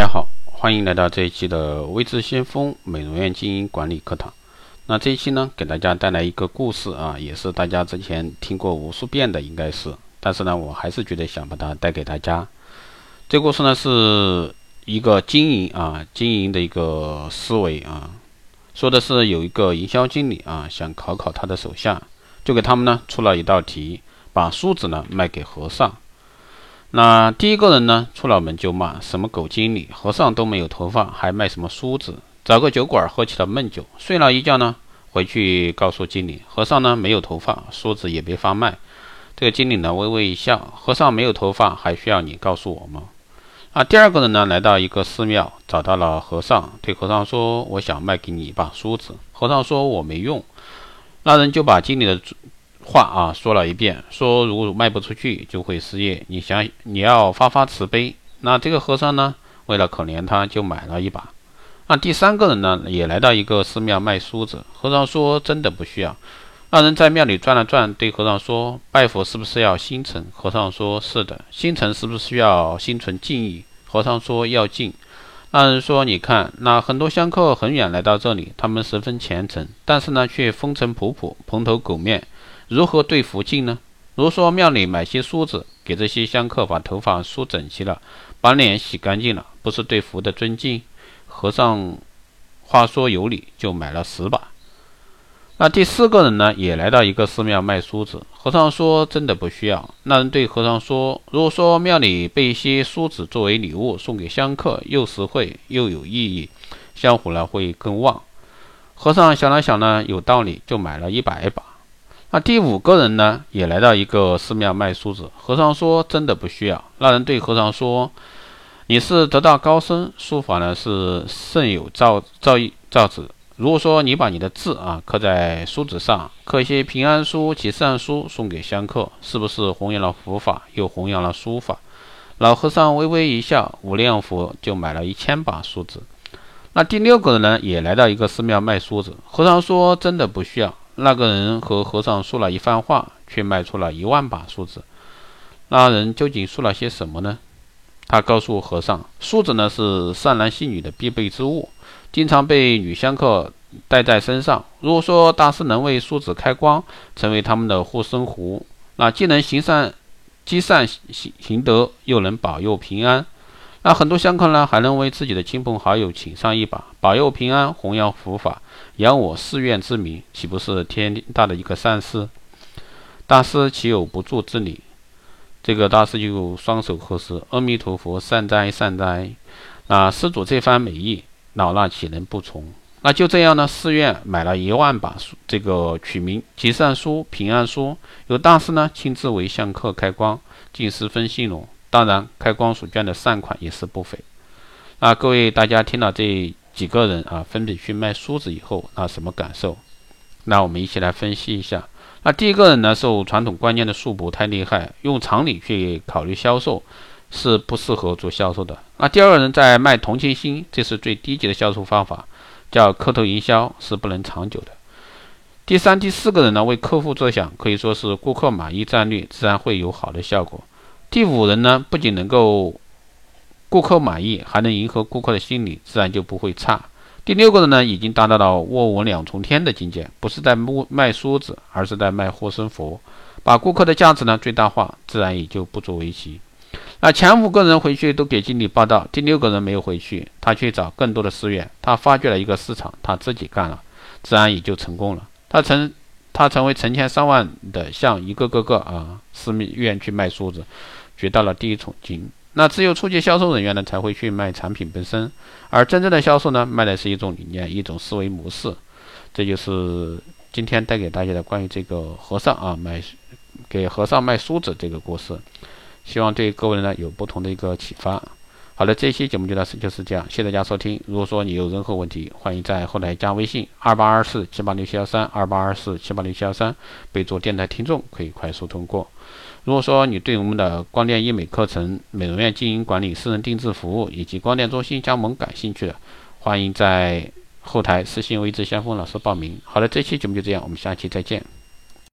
大家好，欢迎来到这一期的微知先锋美容院经营管理课堂。那这一期呢，给大家带来一个故事啊，也是大家之前听过无数遍的，应该是，但是呢，我还是觉得想把它带给大家。这故事呢，是一个经营啊，经营的一个思维啊，说的是有一个营销经理啊，想考考他的手下，就给他们呢出了一道题，把梳子呢卖给和尚。那第一个人呢，出了门就骂什么狗经理，和尚都没有头发，还卖什么梳子？找个酒馆喝起了闷酒，睡了一觉呢，回去告诉经理，和尚呢没有头发，梳子也没法卖。这个经理呢微微一笑，和尚没有头发，还需要你告诉我吗？啊，第二个人呢来到一个寺庙，找到了和尚，对和尚说：“我想卖给你一把梳子。”和尚说：“我没用。”那人就把经理的。话啊说了一遍，说如果卖不出去就会失业。你想你要发发慈悲。那这个和尚呢，为了可怜他，就买了一把。那第三个人呢，也来到一个寺庙卖梳子。和尚说真的不需要。那人在庙里转了转，对和尚说：“拜佛是不是要心诚？”和尚说：“是的。”心诚是不是需要心存敬意？和尚说：“要敬。”那人说：“你看，那很多香客很远来到这里，他们十分虔诚，但是呢，却风尘仆仆，蓬头垢面。”如何对福敬呢？如说庙里买些梳子，给这些香客把头发梳整齐了，把脸洗干净了，不是对佛的尊敬？和尚话说有理，就买了十把。那第四个人呢，也来到一个寺庙卖梳子。和尚说真的不需要。那人对和尚说：如果说庙里备一些梳子作为礼物送给香客，又实惠又有意义，香火呢会更旺。和尚想了想呢，有道理，就买了一百把。那第五个人呢，也来到一个寺庙卖梳子。和尚说：“真的不需要。”那人对和尚说：“你是得道高僧，书法呢是甚有造造诣造诣。如果说你把你的字啊刻在梳子上，刻一些平安书、吉善书送给香客，是不是弘扬了佛法，又弘扬了书法？”老和尚微微一笑，五念佛就买了一千把梳子。那第六个人呢，也来到一个寺庙卖梳子。和尚说：“真的不需要。”那个人和和尚说了一番话，却卖出了一万把梳子。那人究竟说了些什么呢？他告诉和尚，梳子呢是善男信女的必备之物，经常被女香客戴在身上。如果说大师能为梳子开光，成为他们的护身符，那既能行善积善行行德，又能保佑平安。那很多香客呢，还能为自己的亲朋好友请上一把，保佑平安，弘扬佛法，扬我寺院之名，岂不是天大的一个善事？大师岂有不助之理？这个大师就双手合十，阿弥陀佛，善哉善哉。那施主这番美意，老衲岂能不从？那就这样呢，寺院买了一万把书，这个取名吉善书、平安书，由大师呢亲自为香客开光，竟十分兴隆。当然，开光所捐的善款也是不菲。那各位大家听了这几个人啊，分别去卖梳子以后，那什么感受？那我们一起来分析一下。那第一个人呢，受传统观念的束缚太厉害，用常理去考虑销售是不适合做销售的。那第二个人在卖同情心，这是最低级的销售方法，叫磕头营销，是不能长久的。第三、第四个人呢，为客户着想，可以说是顾客满意战略，自然会有好的效果。第五人呢，不仅能够顾客满意，还能迎合顾客的心理，自然就不会差。第六个人呢，已经达到了卧我两重天的境界，不是在卖卖梳子，而是在卖护身符，把顾客的价值呢最大化，自然也就不足为奇。那前五个人回去都给经理报道，第六个人没有回去，他去找更多的寺院，他发掘了一个市场，他自己干了，自然也就成功了。他成。他成为成千上万的向一个个个啊寺院去卖梳子，学到了第一桶金。那只有初级销售人员呢才会去卖产品本身，而真正的销售呢卖的是一种理念、一种思维模式。这就是今天带给大家的关于这个和尚啊卖给和尚卖梳子这个故事，希望对各位呢有不同的一个启发。好的，这期节目就到此就是这样，谢谢大家收听。如果说你有任何问题，欢迎在后台加微信二八二四七八六七幺三二八二四七八六七幺三，备注电台听众，可以快速通过。如果说你对我们的光电医美课程、美容院经营管理、私人定制服务以及光电中心加盟感兴趣的，欢迎在后台私信微知先锋老师报名。好的，这期节目就这样，我们下期再见。